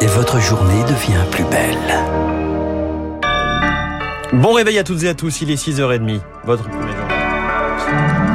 et votre journée devient plus belle. Bon réveil à toutes et à tous, il est 6h30, votre premier journal.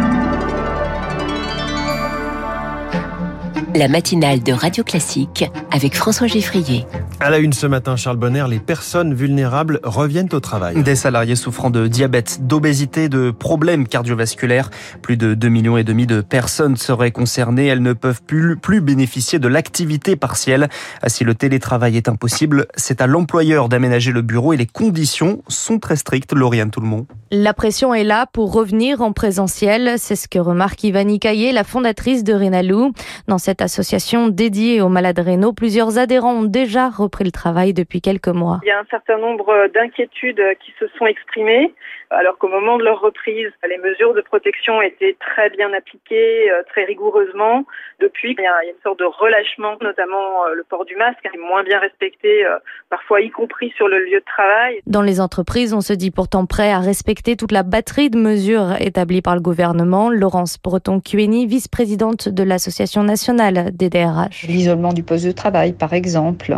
La matinale de Radio Classique avec François Geffrier. À la une ce matin, Charles Bonner, les personnes vulnérables reviennent au travail. Des salariés souffrant de diabète, d'obésité, de problèmes cardiovasculaires. Plus de 2 millions et demi de personnes seraient concernées. Elles ne peuvent plus, plus bénéficier de l'activité partielle. Si le télétravail est impossible, c'est à l'employeur d'aménager le bureau et les conditions sont très strictes. Lauriane Tout le monde. La pression est là pour revenir en présentiel. C'est ce que remarque Ivani Caillé, la fondatrice de Rénalou. Dans cette association dédiée aux malades rénaux, plusieurs adhérents ont déjà repris le travail depuis quelques mois. Il y a un certain nombre d'inquiétudes qui se sont exprimées alors qu'au moment de leur reprise, les mesures de protection étaient très bien appliquées, euh, très rigoureusement. Depuis, il y a une sorte de relâchement, notamment euh, le port du masque, est moins bien respecté, euh, parfois y compris sur le lieu de travail. Dans les entreprises, on se dit pourtant prêt à respecter toute la batterie de mesures établies par le gouvernement. Laurence Breton-Cueni, vice-présidente de l'Association nationale des DRH. L'isolement du poste de travail, par exemple,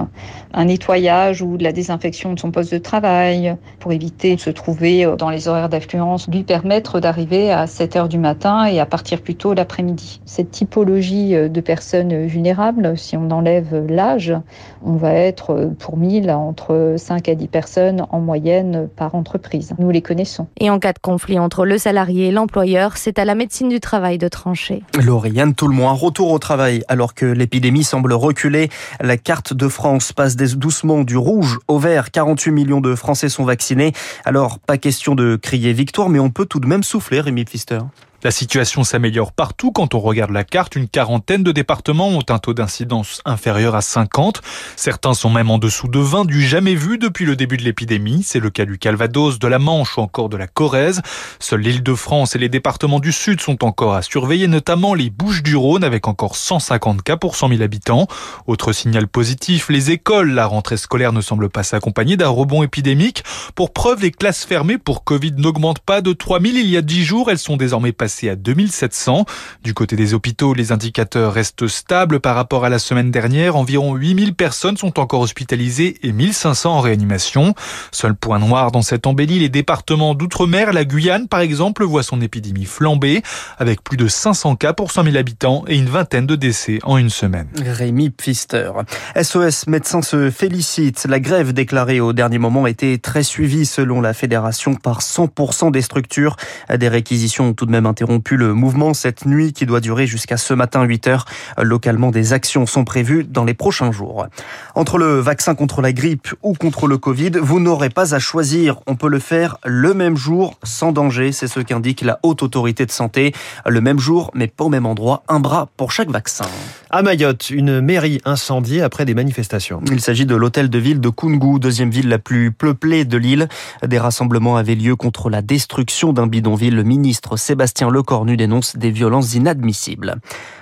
un nettoyage ou de la désinfection de son poste de travail pour éviter de se trouver dans les horaires d'affluence, lui permettre d'arriver à 7 heures du matin et à partir plus tôt l'après-midi. Cette typologie de personnes vulnérables, si on enlève l'âge, on va être pour 1000 entre 5 à 10 personnes en moyenne par entreprise. Nous les connaissons. Et en cas de conflit entre le salarié et l'employeur, c'est à la médecine du travail de trancher. Lauriane moins retour au travail alors que l'épidémie semble reculer. La carte de France passe doucement du rouge au vert. 48 millions de Français sont vaccinés. Alors, pas question de crier victoire, mais on peut tout de même souffler, Rémi Pfister. La situation s'améliore partout quand on regarde la carte. Une quarantaine de départements ont un taux d'incidence inférieur à 50. Certains sont même en dessous de 20, du jamais vu depuis le début de l'épidémie. C'est le cas du Calvados, de la Manche ou encore de la Corrèze. Seule l'île de France et les départements du Sud sont encore à surveiller, notamment les Bouches du Rhône avec encore 150 cas pour 100 000 habitants. Autre signal positif, les écoles. La rentrée scolaire ne semble pas s'accompagner d'un rebond épidémique. Pour preuve, les classes fermées pour Covid n'augmentent pas de 3000 il y a 10 jours. Elles sont désormais passées à 2700. Du côté des hôpitaux, les indicateurs restent stables par rapport à la semaine dernière. Environ 8000 personnes sont encore hospitalisées et 1500 en réanimation. Seul point noir dans cette embellie, les départements d'outre-mer, la Guyane par exemple, voit son épidémie flamber avec plus de 500 cas pour 100 000 habitants et une vingtaine de décès en une semaine. Rémi Pfister. SOS Médecins se félicite. La grève déclarée au dernier moment a très suivie selon la fédération par 100% des structures. Des réquisitions ont tout de même interrompu interrompu le mouvement cette nuit qui doit durer jusqu'à ce matin 8 heures. Localement, des actions sont prévues dans les prochains jours. Entre le vaccin contre la grippe ou contre le Covid, vous n'aurez pas à choisir. On peut le faire le même jour sans danger. C'est ce qu'indique la haute autorité de santé. Le même jour, mais pas au même endroit. Un bras pour chaque vaccin. À Mayotte, une mairie incendiée après des manifestations. Il s'agit de l'hôtel de ville de Koungou, deuxième ville la plus peuplée de l'île. Des rassemblements avaient lieu contre la destruction d'un bidonville. Le ministre Sébastien Lecornu dénonce des violences inadmissibles.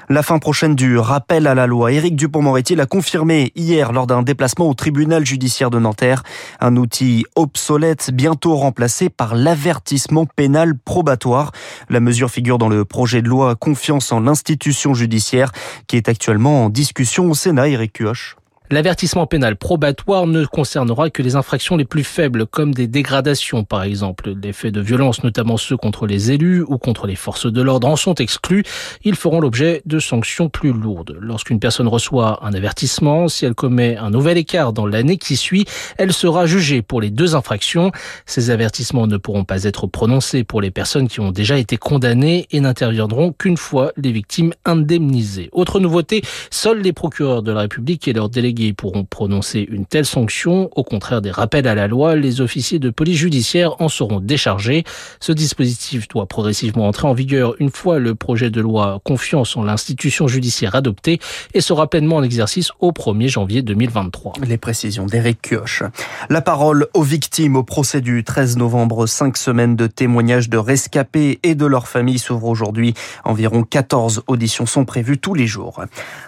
La fin prochaine du rappel à la loi. Éric Dupont-Moretti l'a confirmé hier lors d'un déplacement au tribunal judiciaire de Nanterre. Un outil obsolète, bientôt remplacé par l'avertissement pénal probatoire. La mesure figure dans le projet de loi Confiance en l'institution judiciaire qui est actuellement en discussion au Sénat. Éric Cuoche. L'avertissement pénal probatoire ne concernera que les infractions les plus faibles, comme des dégradations par exemple. Les faits de violence, notamment ceux contre les élus ou contre les forces de l'ordre, en sont exclus. Ils feront l'objet de sanctions plus lourdes. Lorsqu'une personne reçoit un avertissement, si elle commet un nouvel écart dans l'année qui suit, elle sera jugée pour les deux infractions. Ces avertissements ne pourront pas être prononcés pour les personnes qui ont déjà été condamnées et n'interviendront qu'une fois les victimes indemnisées. Autre nouveauté, seuls les procureurs de la République et leurs délégués pourront prononcer une telle sanction. Au contraire des rappels à la loi, les officiers de police judiciaire en seront déchargés. Ce dispositif doit progressivement entrer en vigueur une fois le projet de loi confiance en l'institution judiciaire adopté et sera pleinement en exercice au 1er janvier 2023. Les précisions d'Éric Kioch. La parole aux victimes au procès du 13 novembre. Cinq semaines de témoignages de rescapés et de leurs familles s'ouvrent aujourd'hui. Environ 14 auditions sont prévues tous les jours.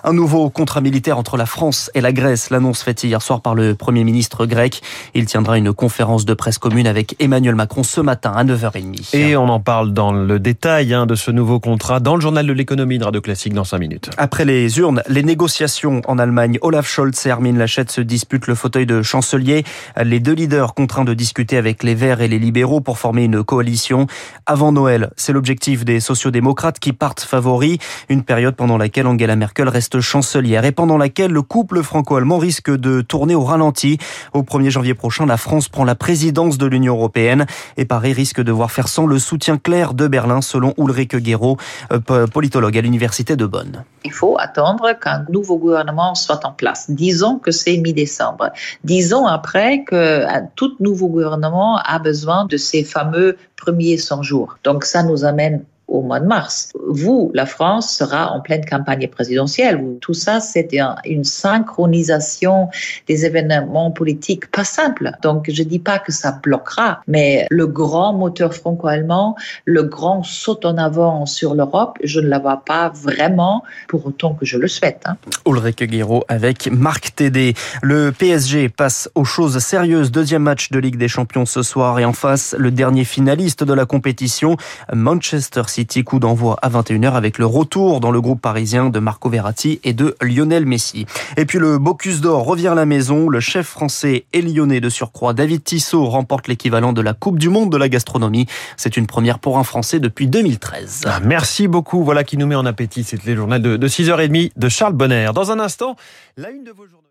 Un nouveau contrat militaire entre la France et la Grèce. L'annonce faite hier soir par le Premier ministre grec. Il tiendra une conférence de presse commune avec Emmanuel Macron ce matin à 9h30. Et on en parle dans le détail hein, de ce nouveau contrat dans le journal de l'économie de Radio Classique dans 5 minutes. Après les urnes, les négociations en Allemagne, Olaf Scholz et Armin Laschet se disputent le fauteuil de chancelier. Les deux leaders contraints de discuter avec les Verts et les libéraux pour former une coalition. Avant Noël, c'est l'objectif des sociodémocrates qui partent favoris. Une période pendant laquelle Angela Merkel reste chancelière et pendant laquelle le couple franco-allemand risque de tourner au ralenti. Au 1er janvier prochain, la France prend la présidence de l'Union européenne et Paris risque de voir faire sans le soutien clair de Berlin, selon Ulrike Guéraud, euh, politologue à l'université de Bonn. Il faut attendre qu'un nouveau gouvernement soit en place. Disons que c'est mi-décembre. Disons après que tout nouveau gouvernement a besoin de ces fameux premiers 100 jours. Donc ça nous amène au mois de mars. Vous, la France, sera en pleine campagne présidentielle. Tout ça, c'est une synchronisation des événements politiques pas simple. Donc, je dis pas que ça bloquera, mais le grand moteur franco-allemand, le grand saut en avant sur l'Europe, je ne la vois pas vraiment pour autant que je le souhaite. Hein. Avec Marc Tédé. Le PSG passe aux choses sérieuses. Deuxième match de Ligue des Champions ce soir et en face, le dernier finaliste de la compétition, Manchester City City. Coup d'envoi à 21h avec le retour dans le groupe parisien de Marco Verratti et de Lionel Messi. Et puis le Bocuse d'Or revient à la maison. Le chef français et lyonnais de surcroît, David Tissot, remporte l'équivalent de la Coupe du Monde de la gastronomie. C'est une première pour un Français depuis 2013. Ah, merci beaucoup. Voilà qui nous met en appétit. C'était le journal de 6h30 de Charles Bonner. Dans un instant, la une de vos journaux.